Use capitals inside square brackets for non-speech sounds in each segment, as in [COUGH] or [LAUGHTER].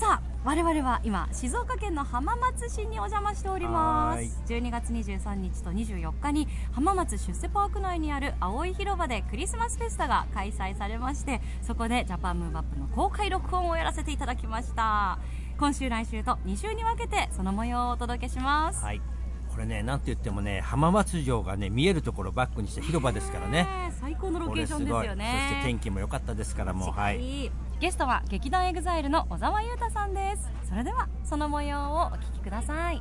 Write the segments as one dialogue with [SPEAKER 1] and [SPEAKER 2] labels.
[SPEAKER 1] さあ我々は今静岡県の浜松市にお邪魔しております。12月23日と24日に浜松出世パーク内にある青い広場でクリスマスフェスタが開催されましてそこでジャパンムーブアップの公開録音をやらせていただきました。今週来週と2週に分けてその模様をお届けします、
[SPEAKER 2] はい。これねなんて言ってもね浜松城がね見えるところをバックにした広場ですからね。
[SPEAKER 1] え最高のロケーションですよね。
[SPEAKER 2] そして天気も良かったですからもうはい
[SPEAKER 1] ゲストは劇団エグザイルの小澤雄太さんです。それではその模様をお聞きください。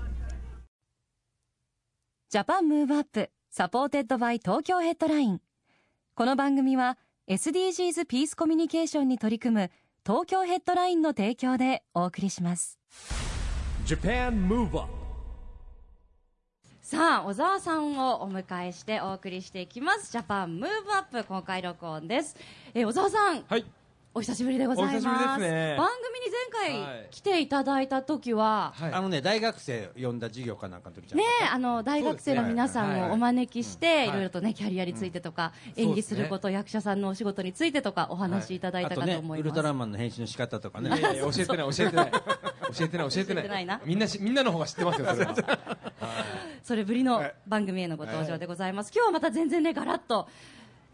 [SPEAKER 1] Japan Move Up supported by Tokyo Headline この番組は SDGs ピースコミュニケーションに取り組む東京ヘッドラインの提供でお送りします。
[SPEAKER 3] Japan Move Up
[SPEAKER 1] さあ小澤さんをお迎えしてお送りしていきます。 Japan Move Up 公開録音です、えー小沢さん
[SPEAKER 4] はい。
[SPEAKER 1] お久しぶりでございます。
[SPEAKER 4] お久しぶりですね。
[SPEAKER 1] 番組に前
[SPEAKER 4] はい。
[SPEAKER 1] 回来ていただいた時は、
[SPEAKER 4] はい。
[SPEAKER 2] あのね大学生呼んだ授業かなんかの時じゃん
[SPEAKER 1] ねえあの大学生の皆さんをお招きして、い。ろいろとねキャリアについてとか、
[SPEAKER 4] うん。
[SPEAKER 1] 演技すること、役者さんのお仕事についてとかお話しいただいたか
[SPEAKER 2] あと
[SPEAKER 1] 思います、
[SPEAKER 2] ウルトラマンの編集の仕方とかね。
[SPEAKER 4] 教えてない教えてない。教えてない教えてない。
[SPEAKER 1] ないな。
[SPEAKER 4] みんなしみんなの方が知ってますよ [LAUGHS] それは。
[SPEAKER 1] それぶりの番組へのご登場でございます、今日はまた全然ねガラッと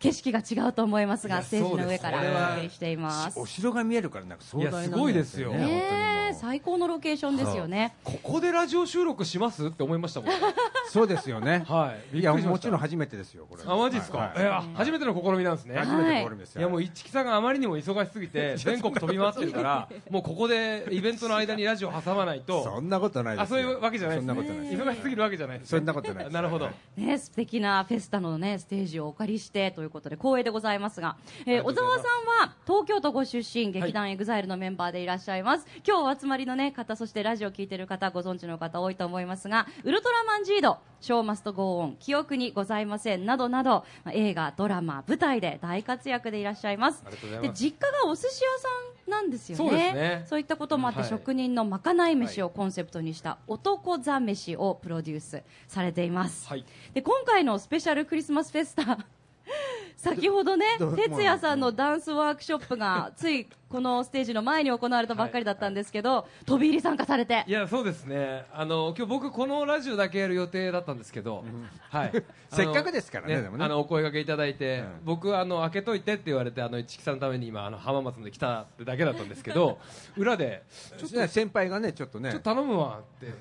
[SPEAKER 1] 景色が違うと思いますがステージの上からお送りしています。
[SPEAKER 2] お城が見えるからなんか壮大なん
[SPEAKER 4] いやすごいですよ。
[SPEAKER 2] ね
[SPEAKER 1] 最高のロケーションですよね。
[SPEAKER 4] ここでラジオ収録しますって思いましたもん [LAUGHS]
[SPEAKER 2] そうですよね。
[SPEAKER 4] はい。
[SPEAKER 2] いやもちろん初めてですよこれ。
[SPEAKER 4] あマジですか、
[SPEAKER 2] はい。
[SPEAKER 4] いや初めての試みなんですね、
[SPEAKER 2] 初めての試みですよ。
[SPEAKER 4] い。やもう一木さんがあまりにも忙しすぎて [LAUGHS] 全国飛び回ってるから [LAUGHS] もうここでイベントの間にラジオ挟まないと
[SPEAKER 2] そんなことないですよ。
[SPEAKER 4] あそういうわけじゃない
[SPEAKER 2] そんなことない
[SPEAKER 4] 忙しすぎるわけじゃないです
[SPEAKER 2] そんなことない
[SPEAKER 4] なるほど。
[SPEAKER 1] ね、素敵なフェスタの、ね、ステージをお借りしてということで光栄でございますが、えー小沢さんは東京都ご出身劇団エグザイルのメンバーでいらっしゃいます、今日お集まりの、ね、方そしてラジオを聞いてる方ご存知の方多いと思いますがウルトラマンジード「 Show Must Go On 記憶にございません」などなど、まあ映画ドラマ舞台で大活躍でいらっしゃいます。で実家がお寿司屋さんなんですよね。
[SPEAKER 4] そうね。
[SPEAKER 1] そういったこともあって、
[SPEAKER 4] はい
[SPEAKER 1] 職人のまかない飯をコンセプトにした男座飯をプロデュースされています、
[SPEAKER 4] はい。
[SPEAKER 1] で今回のスペシャルクリスマスフェスタ [LAUGHS] 先ほどね哲也さんのダンスワークショップが [LAUGHS] ついこのステージの前に行われたばっかりだったんですけど、飛び入り参加されて。
[SPEAKER 4] いやそうですね。あの今日僕このラジオだけやる予定だったんですけど、はい。[LAUGHS]
[SPEAKER 2] せっかくですからね
[SPEAKER 4] あの
[SPEAKER 2] でもね。
[SPEAKER 4] あのお声掛けいただいて、
[SPEAKER 2] うん。
[SPEAKER 4] 僕あの開けといてって言われてあの一木さんのために今あの浜松まで来たってだけだったんですけど裏で
[SPEAKER 2] ちょっとね先輩がねちょっとね。
[SPEAKER 4] ちょっと頼むわって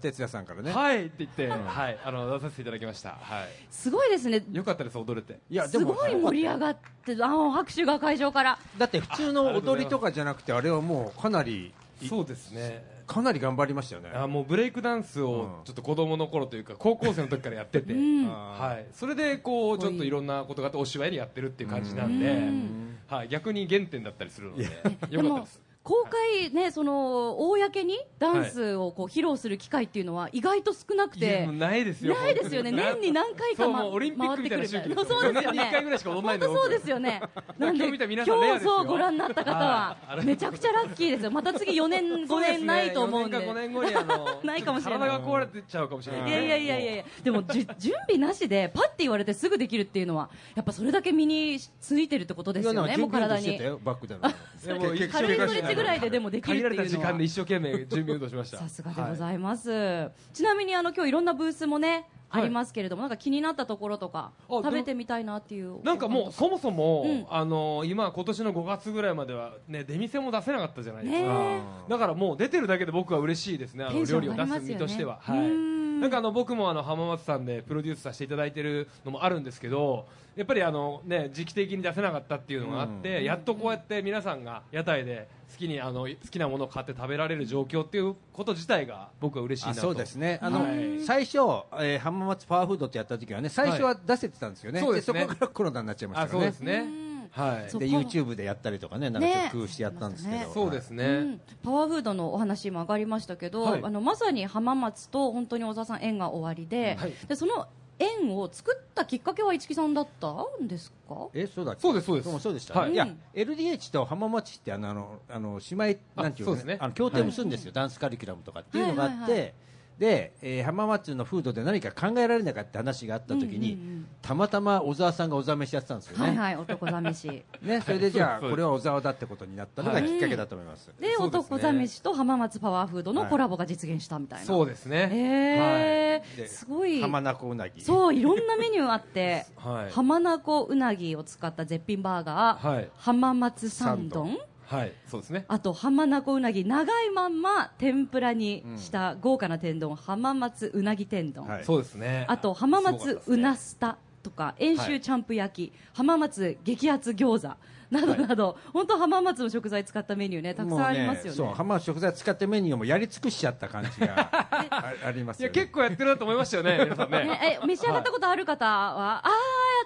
[SPEAKER 2] 哲也さんからね。
[SPEAKER 4] はいって言って、はいあの出させていただきました。はい。
[SPEAKER 1] すごいですね。
[SPEAKER 4] よかったです踊れて。
[SPEAKER 2] いやですも
[SPEAKER 1] ごい盛り上がってあの拍手が会場から。
[SPEAKER 2] だって普通の踊りとかじゃなくてあれはもうかなり
[SPEAKER 4] そうですね。
[SPEAKER 2] かなり頑張りましたよね。
[SPEAKER 4] あもうブレイクダンスを
[SPEAKER 2] うん。
[SPEAKER 4] ちょっと子供の頃というか高校生の時からやってて、
[SPEAKER 1] うん。
[SPEAKER 4] はい、それでこうちょっといろんなことがあってお芝居にやってるっていう感じなんで、
[SPEAKER 1] うん
[SPEAKER 4] はい、逆に原点だったりするので。よかった
[SPEAKER 1] も
[SPEAKER 4] です
[SPEAKER 1] 公開ねその公にダンスをこう披露する機会っていうのは意外と少なくて。
[SPEAKER 4] ないですよ
[SPEAKER 1] ないですよね。年に何回か、
[SPEAKER 4] そう
[SPEAKER 1] ま、
[SPEAKER 4] もうオリンピックみたいな周期ですよ
[SPEAKER 1] そうですよ
[SPEAKER 4] 年に一回ぐら
[SPEAKER 1] ね
[SPEAKER 4] いしか踊んないんで
[SPEAKER 1] 本当そうですよね。なんで
[SPEAKER 4] 今日見た皆さんレアですよ。
[SPEAKER 1] 今日そうご覧になった方はめちゃくちゃラッキーですよ。また次4年5年ないと思うんで。
[SPEAKER 4] 4年か5年後にあの [LAUGHS]
[SPEAKER 1] ないかもしれない。
[SPEAKER 4] 体が壊れてちゃうかもしれない
[SPEAKER 1] いやいやいやいやいや。でも準備なしでパッて言われてすぐできるっていうのはやっぱそれだけ身についてるってことですよね。もう体に。
[SPEAKER 2] バックでの。
[SPEAKER 4] いやもう
[SPEAKER 1] 軽いストレッチぐらいででもできるって
[SPEAKER 4] 限られた
[SPEAKER 1] いうのは
[SPEAKER 4] 時間で一生懸命準備運動しました。
[SPEAKER 1] さすがでございます、ちなみにあの今日いろんなブースもね、
[SPEAKER 4] はい。
[SPEAKER 1] ありますけれどもなんか気になったところとか
[SPEAKER 4] あ
[SPEAKER 1] 食べてみたいなっていう
[SPEAKER 4] なんかもうそもそも、
[SPEAKER 1] うん。
[SPEAKER 4] あの今今年の5月ぐらいまではね出店も出せなかったじゃないですか、
[SPEAKER 1] ね
[SPEAKER 4] だからもう出てるだけで僕は嬉しいですねあの料理を出す身としては、
[SPEAKER 1] う
[SPEAKER 4] はい。
[SPEAKER 1] ん。
[SPEAKER 4] なんかあの僕もあの浜松さんでプロデュースさせていただいてるのもあるんですけどやっぱりあのね時期的に出せなかったっていうのがあって、やっとこうやって皆さんが屋台で好きにあの好きなものを買って食べられる状況っていうこと自体が僕は嬉しいなと。
[SPEAKER 2] あそうですね。あの、
[SPEAKER 4] はい
[SPEAKER 2] 最初、えー浜松パワーフードってやった時はね最初は出せてたんですよね、
[SPEAKER 4] そうですね。
[SPEAKER 2] そこからコロナになっちゃいましたからね。
[SPEAKER 4] あそうですね。
[SPEAKER 1] うん。
[SPEAKER 4] はい。
[SPEAKER 2] で YouTube でやったりとかねなんか工夫してやったんですけど、
[SPEAKER 1] ね
[SPEAKER 4] そうですね、
[SPEAKER 1] うん。パワーフードのお話も上がりましたけど、
[SPEAKER 4] はい。
[SPEAKER 1] あのまさに浜松と本当に小沢さん縁が終わりで,、
[SPEAKER 4] はい。
[SPEAKER 1] でその縁を作ったきっかけは市木さんだったんですか？
[SPEAKER 2] えそうだ
[SPEAKER 4] そうですそうです。
[SPEAKER 2] そうそうでした、
[SPEAKER 4] はい。
[SPEAKER 2] い、や
[SPEAKER 1] うん
[SPEAKER 2] LDH と浜松市ってあのあのあの姉妹なんていうの
[SPEAKER 4] ね？
[SPEAKER 2] あの協定を結んですよ、ダンスカリキュラムとかっていうのがあって、
[SPEAKER 1] はいはいはい
[SPEAKER 2] で、えー浜松の風土で何か考えられないかって話があった時に、
[SPEAKER 1] うんうんうん。
[SPEAKER 2] たまたま小沢さんが小沢飯やってたんですよね、
[SPEAKER 1] はいはい男試し [LAUGHS]
[SPEAKER 2] ねそれでじゃあこれは小沢だってことになったのがきっかけだと思います、
[SPEAKER 1] で
[SPEAKER 4] そうで
[SPEAKER 1] 男試しと浜松パワーフードのコラボが実現したみたいな、
[SPEAKER 4] そうですね、
[SPEAKER 1] えー。
[SPEAKER 2] です
[SPEAKER 1] ごい。
[SPEAKER 2] 浜名湖うなぎ。
[SPEAKER 1] そういろんなメニューあって [LAUGHS]
[SPEAKER 4] はい。
[SPEAKER 1] 浜名湖うなぎを使った絶品バーガー、
[SPEAKER 4] はい。
[SPEAKER 1] 浜松三丼
[SPEAKER 4] はいそうですね。
[SPEAKER 1] あと浜名湖うなぎ長いまんま天ぷらにした豪華な天丼、浜松うなぎ天丼、
[SPEAKER 2] はい。
[SPEAKER 4] そうですね。
[SPEAKER 1] あと浜松うなスタとか遠州チャンプ焼き、浜松激アツ餃子などなど、本当浜松の食材使ったメニューねたくさんありますよね。
[SPEAKER 2] そう浜松食材使ってメニューもやり尽くしちゃった感じがあ [LAUGHS] ありますよね。
[SPEAKER 4] いや結構やってるなと思いましたよね皆さんね。
[SPEAKER 1] ね、え召し上がったことある方は、ああ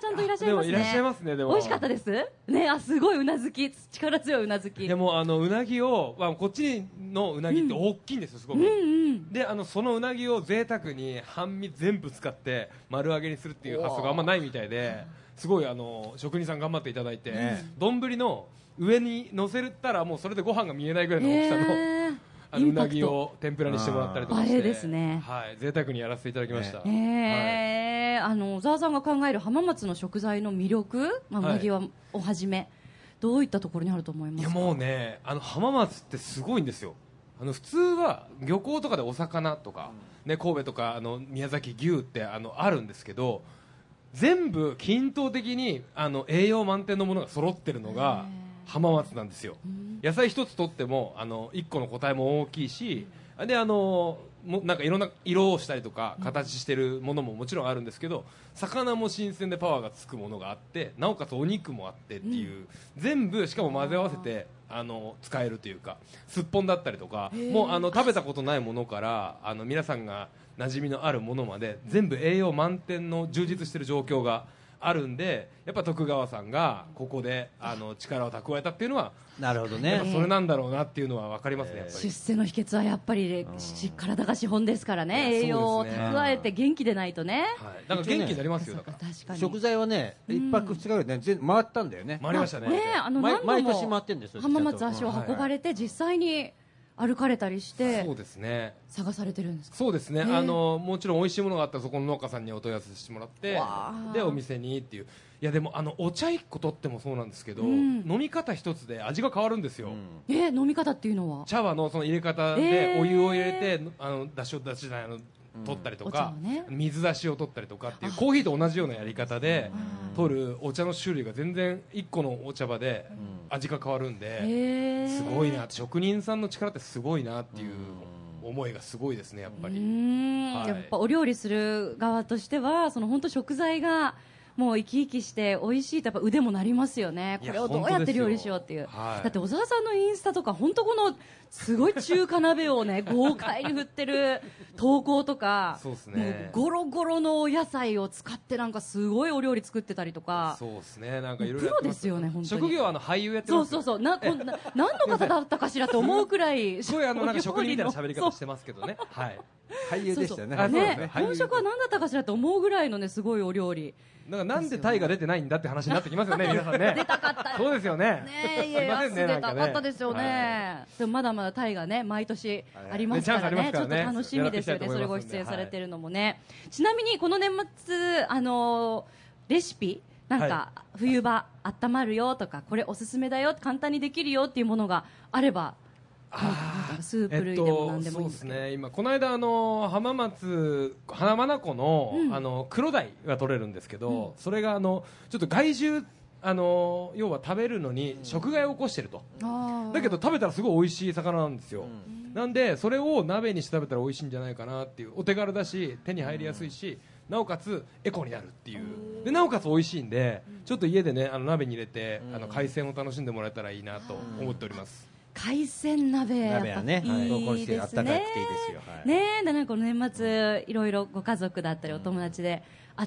[SPEAKER 1] ちゃんといらっしゃいますね。
[SPEAKER 4] でもいらっしゃいますねでも。
[SPEAKER 1] 美味しかったです？ねあすごいうなずき。力強いうなずき。
[SPEAKER 4] でもあのうなぎを、まあ、こっちのうなぎって大きいんですよすごく、
[SPEAKER 1] うんうん
[SPEAKER 4] であのそのうなぎを贅沢に半身全部使って丸揚げにするっていう発想があんまないみたいですごいあの職人さん頑張っていただいて丼、の上に乗せたらもうそれでご飯が見えないぐらいの大きさの,、
[SPEAKER 1] えー
[SPEAKER 4] あのうなぎを天ぷらにしてもらったりとかして
[SPEAKER 1] ですね。
[SPEAKER 4] はい。贅沢にやらせていただきました、はい。
[SPEAKER 1] えーあの小沢さんが考える浜松の食材の魅力、まあ、う
[SPEAKER 4] はい。
[SPEAKER 1] なぎはをはじめ、どういったところにあると思いますか？
[SPEAKER 4] いやもうねあの浜松ってすごいんですよあの普通は漁港とかでお魚とか、ね、神戸とかあの宮崎牛ってあのあるんですけど全部均等的にあの栄養満点のものが揃ってるのが浜松なんですよ。野菜一つとってもあの1個の個体も大きいしであのもなんかいろんな色をしたりとか形してるものももちろんあるんですけど魚も新鮮でパワーがつくものがあってなおかつお肉もあってっていう、全部しかも混ぜ合わせてあの使えるというかすっぽんだったりとかもうあの食べたことないものからあの皆さんが馴染みのあるものまで全部栄養満点の充実している状況があるんでやっぱ徳川さんがここであの力を蓄えたっていうのは
[SPEAKER 2] なるほどね。
[SPEAKER 4] それなんだろうなっていうのは分かりますねやっぱり。
[SPEAKER 1] 出世の秘訣はやっぱり、し体が資本ですからね栄養を蓄えて元気でないとね。
[SPEAKER 4] はい、だから元気になりますよだから。
[SPEAKER 1] 確かに。
[SPEAKER 2] 食材はね一泊二日ぐらいで全回ったんだよね。
[SPEAKER 4] 回りましたね。
[SPEAKER 1] ねあの
[SPEAKER 2] 毎
[SPEAKER 1] 何度も
[SPEAKER 2] 毎年回ってんですよ
[SPEAKER 1] 浜松足を運ばれて実際に歩かれたりして
[SPEAKER 4] そうですね。
[SPEAKER 1] 探されてるんですか？
[SPEAKER 4] そうですね、あのもちろん美味しいものがあったらそこの農家さんにお問い合わせしてもらってでお店にっていう。いやでもあのお茶1個取ってもそうなんですけど、
[SPEAKER 1] うん。
[SPEAKER 4] 飲み方一つで味が変わるんですよ、
[SPEAKER 1] え飲み方っていうのは？
[SPEAKER 4] 茶葉のその入れ方でお湯を入れて、あのだしをだしじゃないあの取ったりとか水出しを取ったりとかっていうコーヒーと同じようなやり方で取るお茶の種類が全然1個のお茶葉で味が変わるんで、すごいな。職人さんの力ってすごいなっていう思いがすごいですねやっぱ
[SPEAKER 1] う
[SPEAKER 4] り、はい。
[SPEAKER 1] やっぱお料理する側としてはその本当食材がもう生き生きして美味しいとやっぱ腕もなりますよね。これをどうやって料理しようっていう、
[SPEAKER 4] い
[SPEAKER 1] だって小沢さんのインスタとか本当このすごい中華鍋をね [LAUGHS] 豪快に振ってる投稿とか
[SPEAKER 4] そうっすね。
[SPEAKER 1] もうゴロゴロのお野菜を使ってなんかすごいお料理作ってたりとか。
[SPEAKER 4] そうですね。なんかいろいろ
[SPEAKER 1] プロですよね本当に。
[SPEAKER 4] 職業はあの俳優やってます
[SPEAKER 1] そうそうそう。なこんな [LAUGHS] 何の方だったかしらと思うくらい [LAUGHS]
[SPEAKER 4] すごいあのなんか職人みたいな喋り
[SPEAKER 1] そう
[SPEAKER 4] 方してますけどね。はい。
[SPEAKER 2] 俳優でしたよね。
[SPEAKER 1] そうそう。ね。
[SPEAKER 4] ね
[SPEAKER 1] 本職は何だったかしらと思うぐらいのねすごいお料理。
[SPEAKER 4] なんかなんでタイが出てないんだって話になってきますよね皆さんね。出たかった。そうですよね。
[SPEAKER 1] ねえいや
[SPEAKER 4] ね
[SPEAKER 1] 出たかったですよね、
[SPEAKER 4] は
[SPEAKER 1] でもまだまだタイがね毎年ありますからね,、
[SPEAKER 4] ね
[SPEAKER 1] ちょっと楽しみですよねそれご出演されてるのもね、ちなみにこの年末あのーレシピ？なんか、
[SPEAKER 4] は
[SPEAKER 1] 冬場温まるよとかこれおすすめだよ簡単にできるよっていうものがあればなんかスープ類でも何でもいいんですけど、
[SPEAKER 4] そうですね。今この間あの浜松浜名湖の,、
[SPEAKER 1] うん。
[SPEAKER 4] あの黒鯛が取れるんですけど、それがあのちょっと害獣あの要は食べるのに食害を起こしてると、だけど食べたらすごい美味しい魚なんですよ、なんでそれを鍋にして食べたら美味しいんじゃないかなっていうお手軽だし手に入りやすいし、なおかつエコになるっていう。でなおかつ美味しいんでちょっと家でねあの鍋に入れて、あの海鮮を楽しんでもらえたらいいなと思っております、
[SPEAKER 1] 海鮮鍋やっぱ
[SPEAKER 2] 鍋はね
[SPEAKER 1] い
[SPEAKER 2] 投稿
[SPEAKER 1] いです
[SPEAKER 2] してあったかくていい
[SPEAKER 1] ね
[SPEAKER 2] ですよ。はい。
[SPEAKER 1] ねえでなんかこの年末いろいろご家族だったりお友達で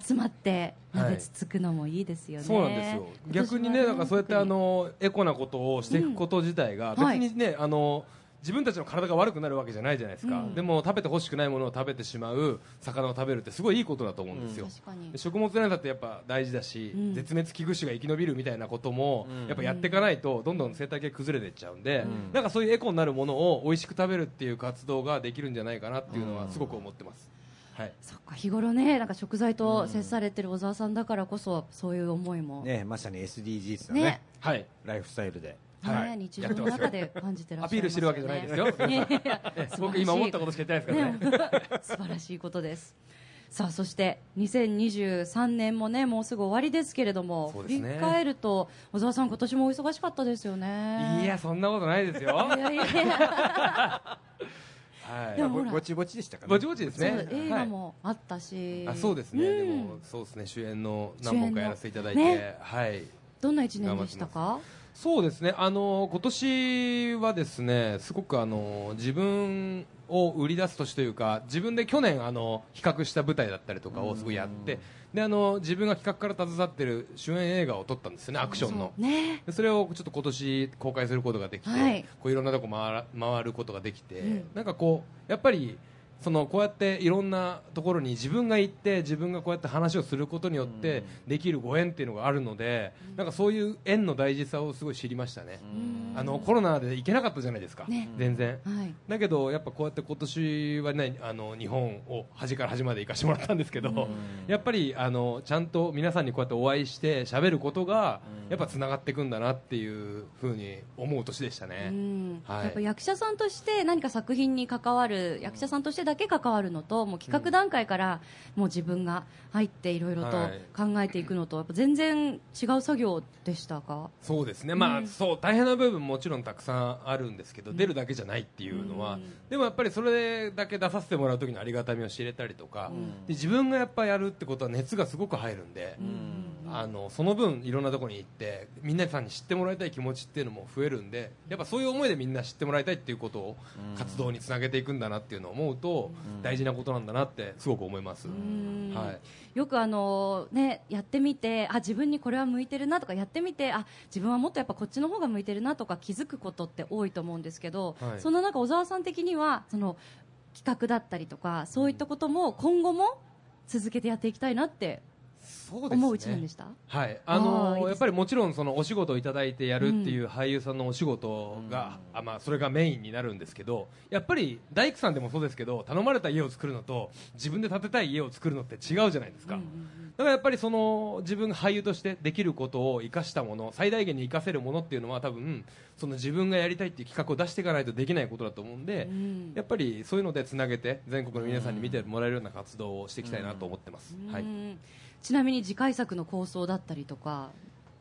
[SPEAKER 1] 集まって鍋つつくのもいいですよね、
[SPEAKER 4] そうなんですよ。逆にねなんかそうやってあのエコなことをしていくこと自体が別
[SPEAKER 1] はい。
[SPEAKER 4] にね、あの自分たちの体が悪くなるわけじゃないじゃないですか、
[SPEAKER 1] うん。
[SPEAKER 4] でも食べてほしくないものを食べてしまう魚を食べるってすごいいいことだと思うんですよ、
[SPEAKER 1] 確かに。
[SPEAKER 4] で食物連鎖ってやっぱ大事だし、
[SPEAKER 1] うん。
[SPEAKER 4] 絶滅危惧種が生き延びるみたいなことも、
[SPEAKER 2] うん。
[SPEAKER 4] やっぱやっていかないとどんどん生態系崩れていっちゃうんで、
[SPEAKER 2] ん。
[SPEAKER 4] なんかそういうエコになるものを美味しく食べるっていう活動ができるんじゃないかなっていうのはすごく思ってます、はい。
[SPEAKER 1] そっか日頃ねなんか食材と接されてる小沢さんだからこそそういう思いも。ね
[SPEAKER 2] ねまさに SDGs のね
[SPEAKER 1] ね。
[SPEAKER 4] はい。
[SPEAKER 2] ライフスタイルで。
[SPEAKER 4] はい。
[SPEAKER 1] 日常の中で感じてらっしゃいますよね。
[SPEAKER 4] アピールしてるわけじゃないですよ。
[SPEAKER 1] いやいやいや
[SPEAKER 4] え
[SPEAKER 1] 素晴らしい。
[SPEAKER 4] 僕今思ったことしか言ってないですからね。
[SPEAKER 1] ね。素晴らしいことです。さあそして2023年もねもうすぐ終わりですけれども、振り返ると小沢さん今年もお忙しかったですよね。
[SPEAKER 4] いやそんなことないですよ。
[SPEAKER 1] いやいやいや [LAUGHS]
[SPEAKER 4] はい。
[SPEAKER 1] でも
[SPEAKER 2] ぼぼちぼちでしたかね。
[SPEAKER 4] ぼちぼちですね。
[SPEAKER 1] 映画もあったし、
[SPEAKER 4] はいあそうですね、
[SPEAKER 1] うん。
[SPEAKER 4] でもそうですね。主演の何本かやらせていただいて、
[SPEAKER 1] ね。
[SPEAKER 4] はい。
[SPEAKER 1] どんな一年でしたか？
[SPEAKER 4] そうですね。あの今年はですねすごくあの自分を売り出す年というか自分で去年あの企画した舞台だったりとかをすごいやってであの自分が企画から携わってる主演映画を撮ったんですよねアクションの。
[SPEAKER 1] そうね。
[SPEAKER 4] でそれをちょっと今年公開することができて、
[SPEAKER 1] はい。
[SPEAKER 4] こういろんなとこ回ら回ることができて、
[SPEAKER 1] うん。
[SPEAKER 4] なんかこうやっぱりそのこうやっていろんなところに自分が行って自分がこうやって話をすることによってできるご縁っていうのがあるので、なんかそういう縁の大事さをすごい知りましたね、あのコロナで行けなかったじゃないですか、
[SPEAKER 1] ね。
[SPEAKER 4] 全然。
[SPEAKER 1] はい。
[SPEAKER 4] だけどやっぱこうやって今年はねあの日本を端から端まで行かしてもらったんですけど、やっぱりあのちゃんと皆さんにこうやってお会いして喋ることがやっぱつながっていくんだなっていうふうに思う年でしたね。
[SPEAKER 1] うん。
[SPEAKER 4] はい。
[SPEAKER 1] やっぱ役者さんとして何か作品に関わる役者さんとしてだけ関わるのともう企画段階からもう自分が入っていろいろと
[SPEAKER 4] はい。
[SPEAKER 1] 考えていくのとやっぱ全然違う作業でしたか？
[SPEAKER 4] そうですね、まあ、
[SPEAKER 1] うん。
[SPEAKER 4] そう大変な部分ももちろんたくさんあるんですけど、出るだけじゃないっていうのは、
[SPEAKER 1] うん。
[SPEAKER 4] でもやっぱりそれだけ出させてもらう時のありがたみを知れたりとか、
[SPEAKER 1] うん。
[SPEAKER 4] で自分がやっぱやるってことは熱がすごく入るんで、あのその分いろんなところに行ってみんなさんに知ってもらいたい気持ちっていうのも増えるんでやっぱそういう思いでみんな知ってもらいたいっていうことを活動につなげていくんだなっていうのを思うと大事なことなんだなってすごく思います、
[SPEAKER 1] ん。
[SPEAKER 4] はい、
[SPEAKER 1] よくあの、ね、やってみてあ自分にこれは向いてるなとかやってみてあ自分はもっとやっぱこっちの方が向いてるなとか気づくことって多いと思うんですけど、
[SPEAKER 4] はい。
[SPEAKER 1] その中小沢さん的にはその企画だったりとかそういったことも今後も続けてやっていきたいなって
[SPEAKER 4] そうですね。
[SPEAKER 1] 思う一年でした、
[SPEAKER 4] はい、あの
[SPEAKER 1] ね。
[SPEAKER 4] やっぱりもちろんそのお仕事をいただいてやるっていう俳優さんのお仕事が、あまあ、それがメインになるんですけどやっぱり大工さんでもそうですけど頼まれた家を作るのと自分で建てたい家を作るのって違うじゃないですか、だからやっぱりその自分が俳優としてできることを生かしたもの最大限に生かせるものっていうのは多分その自分がやりたいっていう企画を出していかないとできないことだと思うんで、
[SPEAKER 1] うん。
[SPEAKER 4] やっぱりそういうのでつなげて全国の皆さんに見てもらえるような活動をしていきたいなと思ってます、はい、
[SPEAKER 1] うんちなみに次回作の構想だったりとか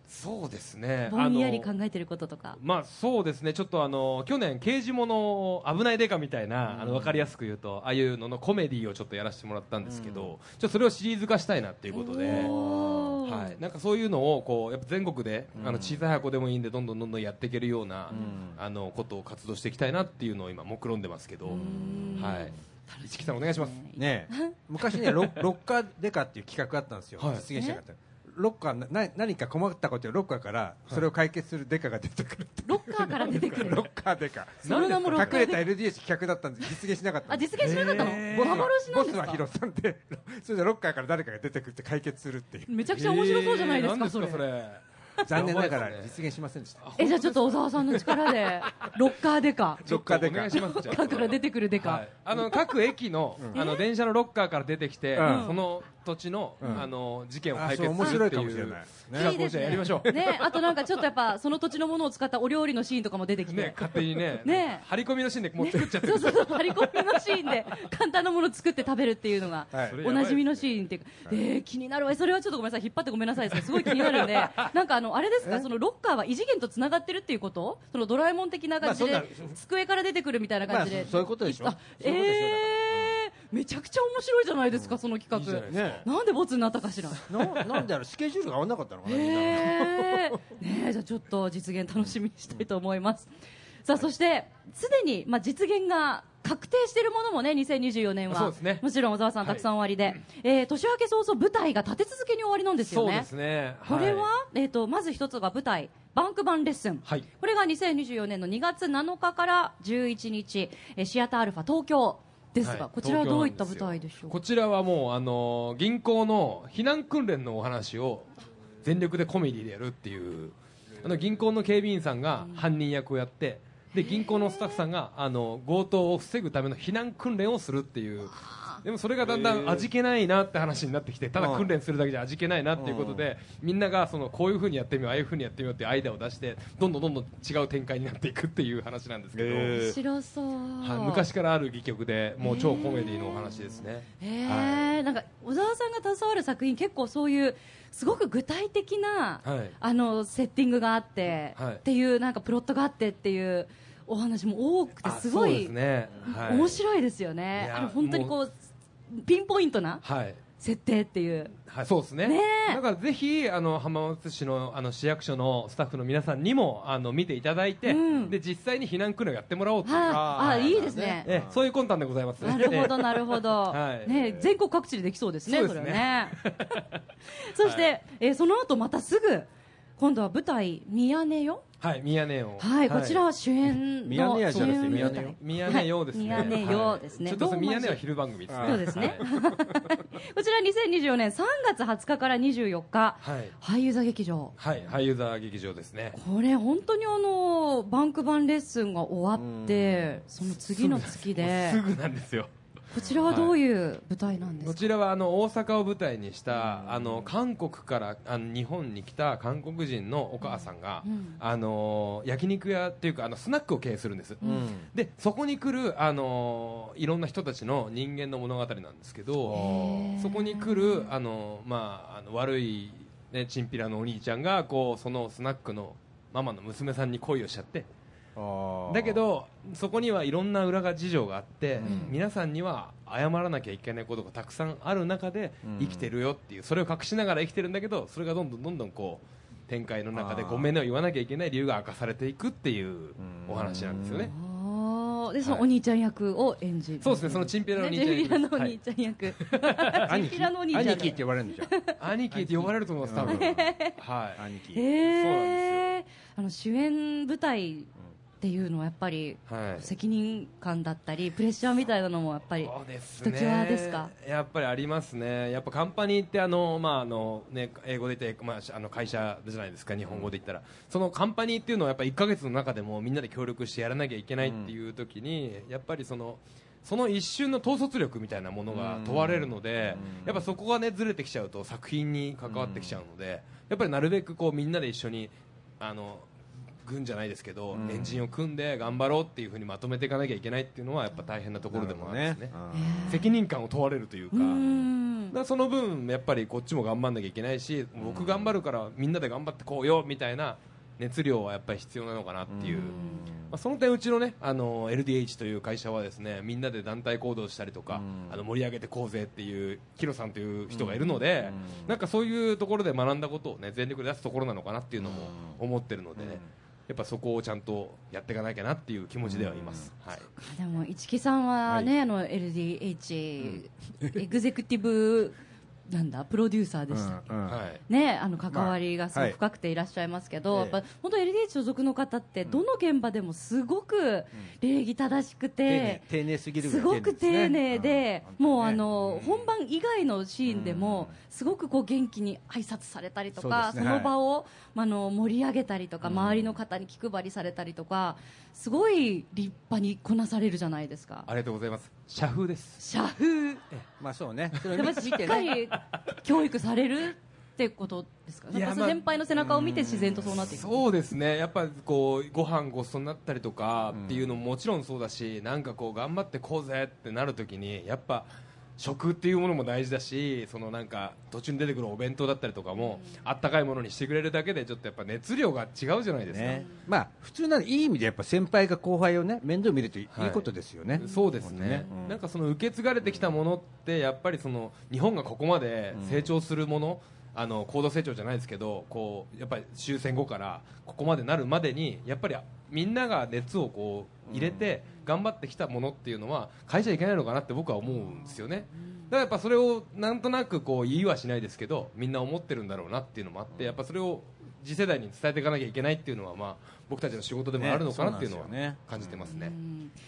[SPEAKER 4] そうですね。
[SPEAKER 1] ぼんやり考えてることとか。
[SPEAKER 4] まあそうですね。ちょっとあの去年刑事もの危ないデカみたいな、あの分かりやすく言うとああいうののコメディをちょっとやらせてもらったんですけど、ちょっとそれをシリーズ化したいなっていうことで。はい、なんかそういうのをこうやっぱ全国で、あの小さい箱でもいいんでどんどんどんどんやっていけるような、あのことを活動していきたいなっていうのを今目論んでますけど、はい、市木さんお願いします。
[SPEAKER 2] ねえ。[LAUGHS] 昔ねロロッカーデカっていう企画があったんですよ、
[SPEAKER 4] はい。
[SPEAKER 2] 実現しなかった。ロッカーなな何か困ったことをロッカーからそれを解決するデカが出てくるって
[SPEAKER 1] ロッカーから出てくる。
[SPEAKER 2] ロッカーデカ。
[SPEAKER 1] その名もロッカー
[SPEAKER 2] 隠れた LDH 企画だったんです。実現しなかった
[SPEAKER 1] あ
[SPEAKER 2] んです。
[SPEAKER 1] 実現しなかったの、
[SPEAKER 2] ボスは
[SPEAKER 1] 幻なんですか？
[SPEAKER 2] ボスはヒロさんでそれでロッカーから誰かが出てくるって解決するっていう。
[SPEAKER 1] めちゃくちゃ面白そうじゃないですか、
[SPEAKER 4] えー
[SPEAKER 1] それ
[SPEAKER 4] 何ですか
[SPEAKER 2] 残念ながら実現しませんでした。
[SPEAKER 1] えじゃあちょっと小沢さんの力で [LAUGHS] ロッカーデカ。
[SPEAKER 2] ロッカーデカ。
[SPEAKER 4] お願いしますじゃあ。
[SPEAKER 1] ロッカーから出てくるデカ、
[SPEAKER 4] はい、あの各駅の,、あの電車のロッカーから出てきて、
[SPEAKER 2] うん。
[SPEAKER 4] その土地の,、
[SPEAKER 2] ん。
[SPEAKER 4] あの事件を
[SPEAKER 2] あ
[SPEAKER 4] 解
[SPEAKER 2] そう面白い
[SPEAKER 4] 決するっていう企画をじゃあやりましょう。
[SPEAKER 1] ね、あとなんかちょっとやっぱその土地のものを使ったお料理のシーンとかも出てきて、
[SPEAKER 4] ね、勝手にね
[SPEAKER 1] ね。
[SPEAKER 4] 張り込みのシーンでもう作っちゃってる。
[SPEAKER 1] そうそうそう張り込みのシーンで簡単なものを作って食べるっていうのが、
[SPEAKER 2] はい。
[SPEAKER 1] おなじみのシーンっていうか、えー気になるわ。それはちょっとごめんなさい引っ張ってごめんなさいですごい気になるんで。[LAUGHS] なんかあのあれですか？そのロッカーは異次元とつながってるっていうこと？そのドラえもん的な感じで、
[SPEAKER 2] まあ
[SPEAKER 1] 机から出てくるみたいな感じで、
[SPEAKER 2] まあそういうことでしょ。
[SPEAKER 1] あ
[SPEAKER 2] そういうことでしょ。
[SPEAKER 1] えー、めちゃくちゃ面白いじゃないですか、その企画。
[SPEAKER 4] な
[SPEAKER 1] んでボツになったかしら。
[SPEAKER 2] ななんであれスケジュールが合わなかったのかな
[SPEAKER 1] ねえ。じゃあちょっと実現楽しみにしたいと思います。さあそしてすでにまあ実現が確定しているものもね2024年は。
[SPEAKER 4] そうですね。
[SPEAKER 1] もちろん小沢さんたくさん終わりで、えー年明け早々舞台が立て続けに終わりなんですよね。
[SPEAKER 4] そうですね。
[SPEAKER 1] これは、
[SPEAKER 4] い。
[SPEAKER 1] えー、とまず一つが舞台バンク版レッスン、
[SPEAKER 4] はい。
[SPEAKER 1] これが2024年の2月7日から11日、えーシアターアルファ東京ですが、
[SPEAKER 4] はい。
[SPEAKER 1] こちらはどういった舞台でしょう？
[SPEAKER 4] こちらはもうあの銀行の避難訓練のお話を全力でコメディでやるっていうあの銀行の警備員さんが犯人役をやってで銀行のスタッフさんがあの強盗を防ぐための避難訓練をするっていうでもそれがだんだん味気ないなって話になってきてただ訓練するだけじゃ味気ないなっていうことでみんながそのこういうふうにやってみようああいうふうにやってみようっていうアイデアを出してどんどんどんどん違う展開になっていくっていう話なんですけど、
[SPEAKER 1] 面白そう、
[SPEAKER 4] はい、昔からある戯曲でもう超コメディのお話ですね。
[SPEAKER 1] へえ、なんか小沢さんが携わる作品結構そういうすごく具体的な、
[SPEAKER 4] はい。
[SPEAKER 1] あのセッティングがあって、
[SPEAKER 4] はい。
[SPEAKER 1] っていうなんかプロットがあってっていうお話も多くて
[SPEAKER 4] あ
[SPEAKER 1] すごい
[SPEAKER 4] ね、はい、
[SPEAKER 1] 面白いですよね。あの本当にこうピンポイントな
[SPEAKER 4] はい。
[SPEAKER 1] 設定っていう。
[SPEAKER 4] はい、そうですね。
[SPEAKER 1] ねえ。
[SPEAKER 4] だからぜひあの浜松市のあの市役所のスタッフの皆さんにもあの見ていただいて、
[SPEAKER 1] うん。
[SPEAKER 4] で実際に避難訓練をやってもらおうと
[SPEAKER 1] あ、あい。いですね。
[SPEAKER 4] ええそういう魂胆でございます。
[SPEAKER 1] なるほど、なるほど。[LAUGHS]
[SPEAKER 4] はい。
[SPEAKER 1] ね、全国各地でできそうですね、
[SPEAKER 4] そね。
[SPEAKER 1] それはね。[LAUGHS] そして、えーその後またすぐ、今度は舞台、ミヤネよ？
[SPEAKER 4] はい宮根を。
[SPEAKER 1] はい、こちらは主演の。
[SPEAKER 2] ミヤネ屋じゃなくて
[SPEAKER 1] 主演
[SPEAKER 2] ミヤネよ
[SPEAKER 1] ミヤネよですね。
[SPEAKER 4] はいちょっと
[SPEAKER 1] どう
[SPEAKER 4] 宮根は昼番組ですね。
[SPEAKER 1] そうですね。[LAUGHS] こちら2024年3月20日から24日、
[SPEAKER 4] はい。
[SPEAKER 1] 俳優座劇場。
[SPEAKER 4] はい俳優座劇場ですね。
[SPEAKER 1] これ本当にあのバンク版レッスンが終わってその次の月で。す
[SPEAKER 4] ぐなんですよ
[SPEAKER 1] こちらはどういう舞台なんですか、
[SPEAKER 4] こちらはあの大阪を舞台にしたあの韓国からあの日本に来た韓国人のお母さんが、
[SPEAKER 1] うん。
[SPEAKER 4] あの焼肉屋っていうかあのスナックを経営するんです、でそこに来るあのいろんな人たちの人間の物語なんですけどそこに来るあの、まあ、あの悪い、ね、チンピラのお兄ちゃんがこうそのスナックのママの娘さんに恋をしちゃってだけどそこにはいろんな裏が事情があって、皆さんには謝らなきゃいけないことがたくさんある中で生きてるよっていうそれを隠しながら生きてるんだけどそれがどんどんどんどんこう展開の中でごめんねを言わなきゃいけない理由が明かされていくっていうお話なんですよね。
[SPEAKER 1] でその
[SPEAKER 4] はい。
[SPEAKER 1] お兄ちゃん役を演じる、
[SPEAKER 4] そうですねそのチンピラのお兄ちゃん
[SPEAKER 1] ねチンピラのお
[SPEAKER 4] はい
[SPEAKER 1] 兄ちゃん役、
[SPEAKER 2] 兄貴 [LAUGHS]
[SPEAKER 1] チンピラのお兄ちゃん。
[SPEAKER 2] 兄貴って呼ばれるんじゃん
[SPEAKER 4] 兄貴って呼ばれると思います多分、はい。
[SPEAKER 2] 兄貴
[SPEAKER 1] へ
[SPEAKER 4] そうなんです
[SPEAKER 1] えあの主演舞台っていうのはやっぱり
[SPEAKER 4] はい。
[SPEAKER 1] 責任感だったりプレッシャーみたいなのもやっぱり
[SPEAKER 4] そうです
[SPEAKER 1] ひときわですか？
[SPEAKER 4] やっぱりありますね、やっぱカンパニーってあの、まああのね、英語で言って、まあ、あの会社じゃないですか、日本語で言ったら、そのカンパニーっていうのはやっぱ1ヶ月の中でもみんなで協力してやらなきゃいけないっていう時に、やっぱりその。その一瞬の統率力みたいなものが問われるので、やっぱそこがねずれてきちゃうと作品に関わってきちゃうので、やっぱりなるべくこうみんなで一緒にあの軍じゃないですけど、エンジンを組んで頑張ろうっていうふうにまとめていかなきゃいけないっていうのはやっぱ大変なところでもあるんですね。責任感を問われるというか。だその分やっぱりこっちも頑張んなきゃいけないし僕頑張るからみんなで頑張ってこうよみたいな熱量はやっぱり必要なのかなっていう、まあ、その点うちのねあの LDH という会社はですねみんなで団体行動したりとか、あの盛り上げてこうぜっていうヒロさんという人がいるので、なんかそういうところで学んだことをね全力で出すところなのかなっていうのも思ってるのでね、やっぱそこをちゃんとやっていかなきゃなっていう気持ちではいます。はい。
[SPEAKER 1] でも市木さんはね、あの LDH、エグゼクティブなんだプロデューサーでしたっけ、
[SPEAKER 4] はい。
[SPEAKER 1] ね、あの関わりがすご
[SPEAKER 2] はい
[SPEAKER 1] く深くていらっしゃいますけど、
[SPEAKER 2] ええ。
[SPEAKER 1] やっぱ本当 LDH 所属の方ってどの現場でもすごく礼儀正しく
[SPEAKER 2] 丁寧
[SPEAKER 1] て、
[SPEAKER 2] 丁寧すぎるぐ
[SPEAKER 1] す
[SPEAKER 2] らい
[SPEAKER 1] ごく丁寧で、もうあの、
[SPEAKER 2] 本
[SPEAKER 1] 本番以外のシーンでも、すごくこう元気に挨拶されたりとか、そ,、
[SPEAKER 2] ね。
[SPEAKER 1] の場を、まああの盛り上げたりとか、周りの方に気配りされたりとか、すごい立派にこなされるじゃないですか。
[SPEAKER 4] ありがとうございます。社風です。
[SPEAKER 1] 社風。
[SPEAKER 2] まあそうね。それ
[SPEAKER 1] やっぱりしっかり教育されるってことですか、
[SPEAKER 4] いや
[SPEAKER 1] 先輩の背中を見て自然とそうなっていく、
[SPEAKER 4] そうですね、やっぱこうご飯ごちそうになったりとかっていうのももちろんそうだし、なんかこう頑張ってこうぜってなるときに、やっぱ食っていうものも大事だし、そのなんか途中に出てくるお弁当だったりとかも、あったかいものにしてくれるだけで、ちょっとやっぱ熱量が違うじゃないですか。
[SPEAKER 2] ね。まあ普通ならいい意味でやっぱ先輩が後輩をね面倒見るといい
[SPEAKER 4] はい。
[SPEAKER 2] ことですよね。
[SPEAKER 4] そうですね、
[SPEAKER 2] ね。うん。
[SPEAKER 4] なんかその受け継がれてきたものってやっぱりその日本がここまで成長するもの、あの高度成長じゃないですけどこうやっぱり終戦後からここまでなるまでにやっぱりみんなが熱をこう入れて頑張ってきたものっていうのは変えちゃいけないのかなって僕は思うんですよね。だからやっぱそれをなんとなくこう言いはしないですけどみんな思ってるんだろうなっていうのもあってやっぱそれを次世代に伝えていかなきゃいけないっていうのはまあ僕たちの仕事でもあるのかなっていうのは
[SPEAKER 2] ねそうなんですよね
[SPEAKER 4] 感じてますね。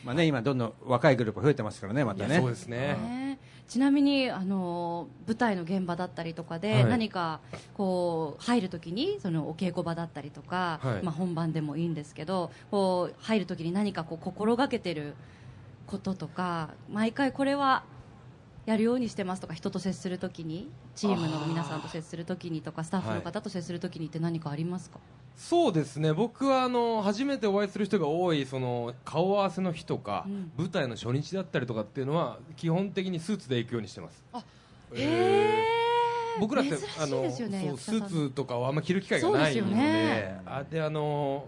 [SPEAKER 2] まあね、今どんどん若いグループ増えてますからね、またね。
[SPEAKER 4] そうですね。
[SPEAKER 1] ねちなみにあの舞台の現場だったりとかで、
[SPEAKER 4] はい。
[SPEAKER 1] 何かこう入るときにそのお稽古場だったりとか、
[SPEAKER 4] はい。
[SPEAKER 1] まあ、本番でもいいんですけどこう入るときに何かこう心がけてることとか毎回これはやるようにしてますとか人と接するときにチームの皆さんと接するときにとかスタッフの方と接するときにって何かありますか、
[SPEAKER 4] そうですね。僕はあの初めてお会いする人が多いその顔合わせの日とか、
[SPEAKER 1] うん。
[SPEAKER 4] 舞台の初日だったりとかっていうのは基本的にスーツで行くようにしてます。
[SPEAKER 1] へえ
[SPEAKER 4] 僕らって
[SPEAKER 1] 珍しいですよね
[SPEAKER 4] そうスーツとかはあんま着る機会がないので。
[SPEAKER 1] ね。
[SPEAKER 4] あであの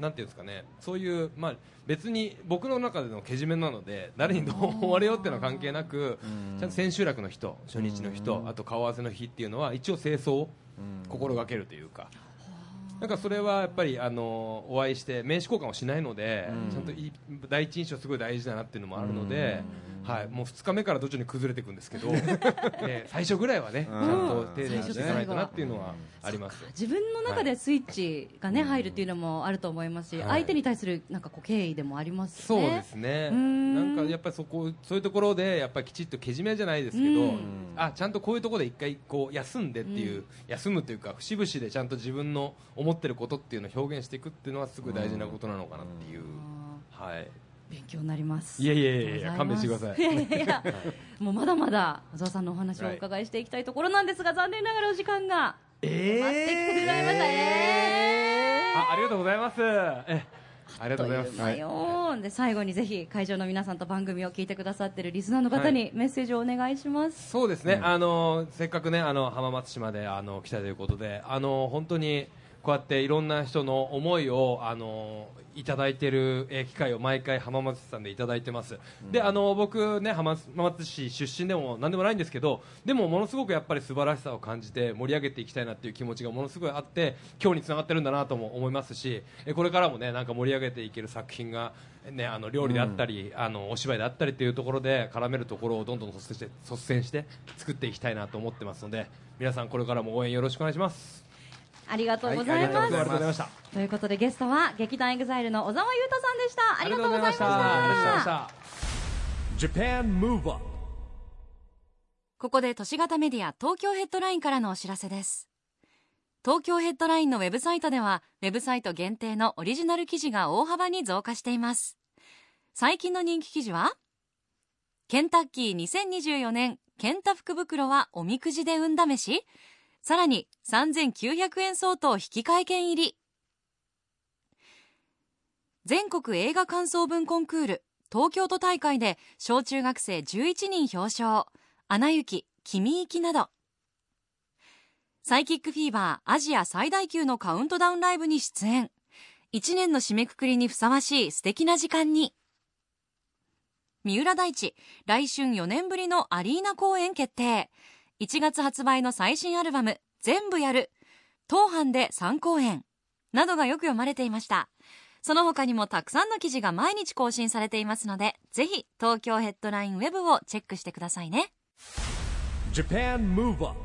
[SPEAKER 4] なんていうんですかねそういう、まあ、別に僕の中でのけじめなので誰にどう思われようっていうのは関係なくちゃんと千秋楽の日と初日の日とあと顔合わせの日っていうのは一応清掃を心がけるというか。なんかそれはやっぱりあのお会いして名刺交換をしないので、ちゃんとい第一印象すごい大事だなっていうのもあるので、はい、もう2日目から徐々に崩れていくんですけど、[LAUGHS] え最初ぐらいはね、ちゃんと丁寧にしていかないとなっていうのはあります。
[SPEAKER 1] 自分の中でスイッチがね、入るっていうのもあると思いますし、
[SPEAKER 4] はい。
[SPEAKER 1] 相手に対するなんかこう敬意でもあります
[SPEAKER 4] そう。ですね。
[SPEAKER 1] ん。
[SPEAKER 4] なんかやっぱりそこそういうところでやっぱりきちっとけじめじゃないですけど、
[SPEAKER 1] うん。
[SPEAKER 4] あちゃんとこういうところで一回こう休んでっていう、休むというか節々でちゃんと自分の思ってることっていうのを表現していくっていうのはすごい大事なことなのかなっていう。はい。
[SPEAKER 1] 勉強になります。
[SPEAKER 4] いやいやいや勘弁してください。
[SPEAKER 1] いますいやいやもうまだまだ小沢さんのお話をお伺いしていきたいところなんですが、残念ながらお時間が
[SPEAKER 4] え
[SPEAKER 1] 待ってきてしまいましたね。
[SPEAKER 4] あありがとうございます。えありがとうございます。
[SPEAKER 1] といで最後にぜひ会場の皆さんと番組を聞いてくださっているリスナーの方にメッセージをお願いします。
[SPEAKER 4] そうですね、あのせっかくねあの浜松市まであの来たということであの本当にこうやっていろんな人の思いをあのいただいているえー機会を毎回浜松市さんでいただいてます、であの僕ね浜松市出身でもなんでもないんですけどでもものすごくやっぱり素晴らしさを感じて盛り上げていきたいなっていう気持ちがものすごいあって今日につながってるんだなとも思いますしえこれからもねなんか盛り上げていける作品がね、あの料理であったり、あのお芝居であったりというところで絡めるところをどんどん率先して率先して作っていきたいなと思ってますので皆さんこれからも応援よろしくお願いします
[SPEAKER 1] ありがとうござい
[SPEAKER 4] ありが
[SPEAKER 1] ます。
[SPEAKER 4] とうございました
[SPEAKER 1] ということでゲストは劇団エグザイルの小沢優太さんでした。ありがとうございました。
[SPEAKER 4] ありがとうございました
[SPEAKER 3] Japan Move Up
[SPEAKER 1] ここで都市型メディア東京ヘッドラインからのお知らせです東京ヘッドラインのウェブサイトではウェブサイト限定のオリジナル記事が大幅に増加しています最近の人気記事はケンタッキー2024年ケンタ福袋はおみくじで運試しさらに3900円相当引換券入り。全国映画感想文コンクール東京都大会で小中学生11人表彰。アナ雪、君行きなど。サイキックフィーバーアジア最大級のカウントダウンライブに出演。1年の締めくくりにふさわしい素敵な時間に。三浦大知来春4年ぶりのアリーナ公演決定。1月発売の最新アルバム「全部やる」当班で3公演などがよく読まれていました。その他にもたくさんの記事が毎日更新されていますのでぜひ東京ヘッドラインウェブをチェックしてくださいね。
[SPEAKER 3] Japan Move Up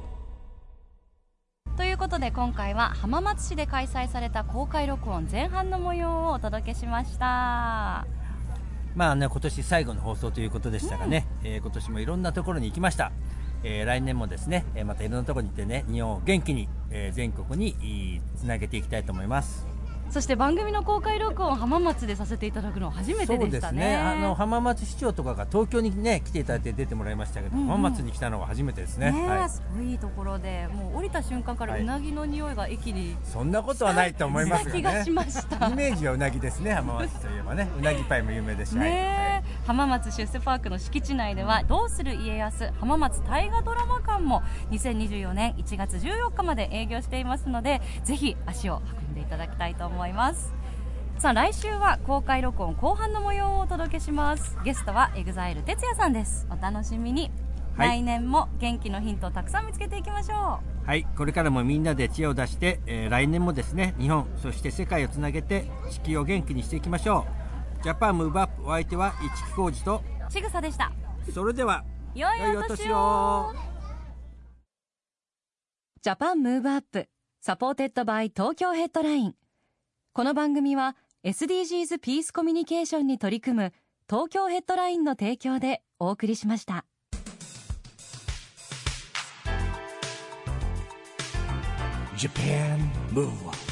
[SPEAKER 1] ということで今回は浜松市で開催された公開録音前半の模様をお届けしました。
[SPEAKER 2] まあね、今年最後の放送ということでしたがね、えー今年もいろんなところに行きました。えー来年もですね、えまたいろんなところに行ってね、日本を元気に、え全国につなげていきたいと思います。
[SPEAKER 1] そして番組の公開録音浜松でさせていただくのは初めてでしたね
[SPEAKER 2] ですね。あの浜松市長とかが東京にね来ていただいて出てもらいましたけど、
[SPEAKER 1] うんうん
[SPEAKER 2] 浜松に来たのは初めてですね。
[SPEAKER 1] ねえ
[SPEAKER 2] はい。
[SPEAKER 1] すごいいいところでもう降りた瞬間から
[SPEAKER 2] はいう
[SPEAKER 1] なぎの匂いが駅に
[SPEAKER 2] そんなことはないと思いますがね
[SPEAKER 1] 気がし。ました
[SPEAKER 2] イメージはうなぎですね。浜松といえばね、うなぎパイも有名ですし。はい
[SPEAKER 1] 浜松出世パークの敷地内では「どうする家康浜松大河ドラマ館」も2024年1月14日まで営業していますのでぜひ足を運んでいただきたいと思います。さあ来週は公開録音後半の模様をお届けします。ゲストは EXILE 哲也さんです。お楽しみに、
[SPEAKER 2] はい。
[SPEAKER 1] 来年も元気のヒントをたくさん見つけていきましょう。
[SPEAKER 2] はい。これからもみんなで知恵を出して、えー来年もですね日本そして世界をつなげて地球を元気にしていきましょう。 Japan Move Up お相手は市木浩二と
[SPEAKER 1] ちぐさでした。
[SPEAKER 2] それでは
[SPEAKER 1] 良いお年を。 Japan Move Up supported by 東京ヘッドラインこの番組は SDGs ピースコミュニケーションに取り組む東京ヘッドラインの提供でお送りしました。
[SPEAKER 3] Japan Move on.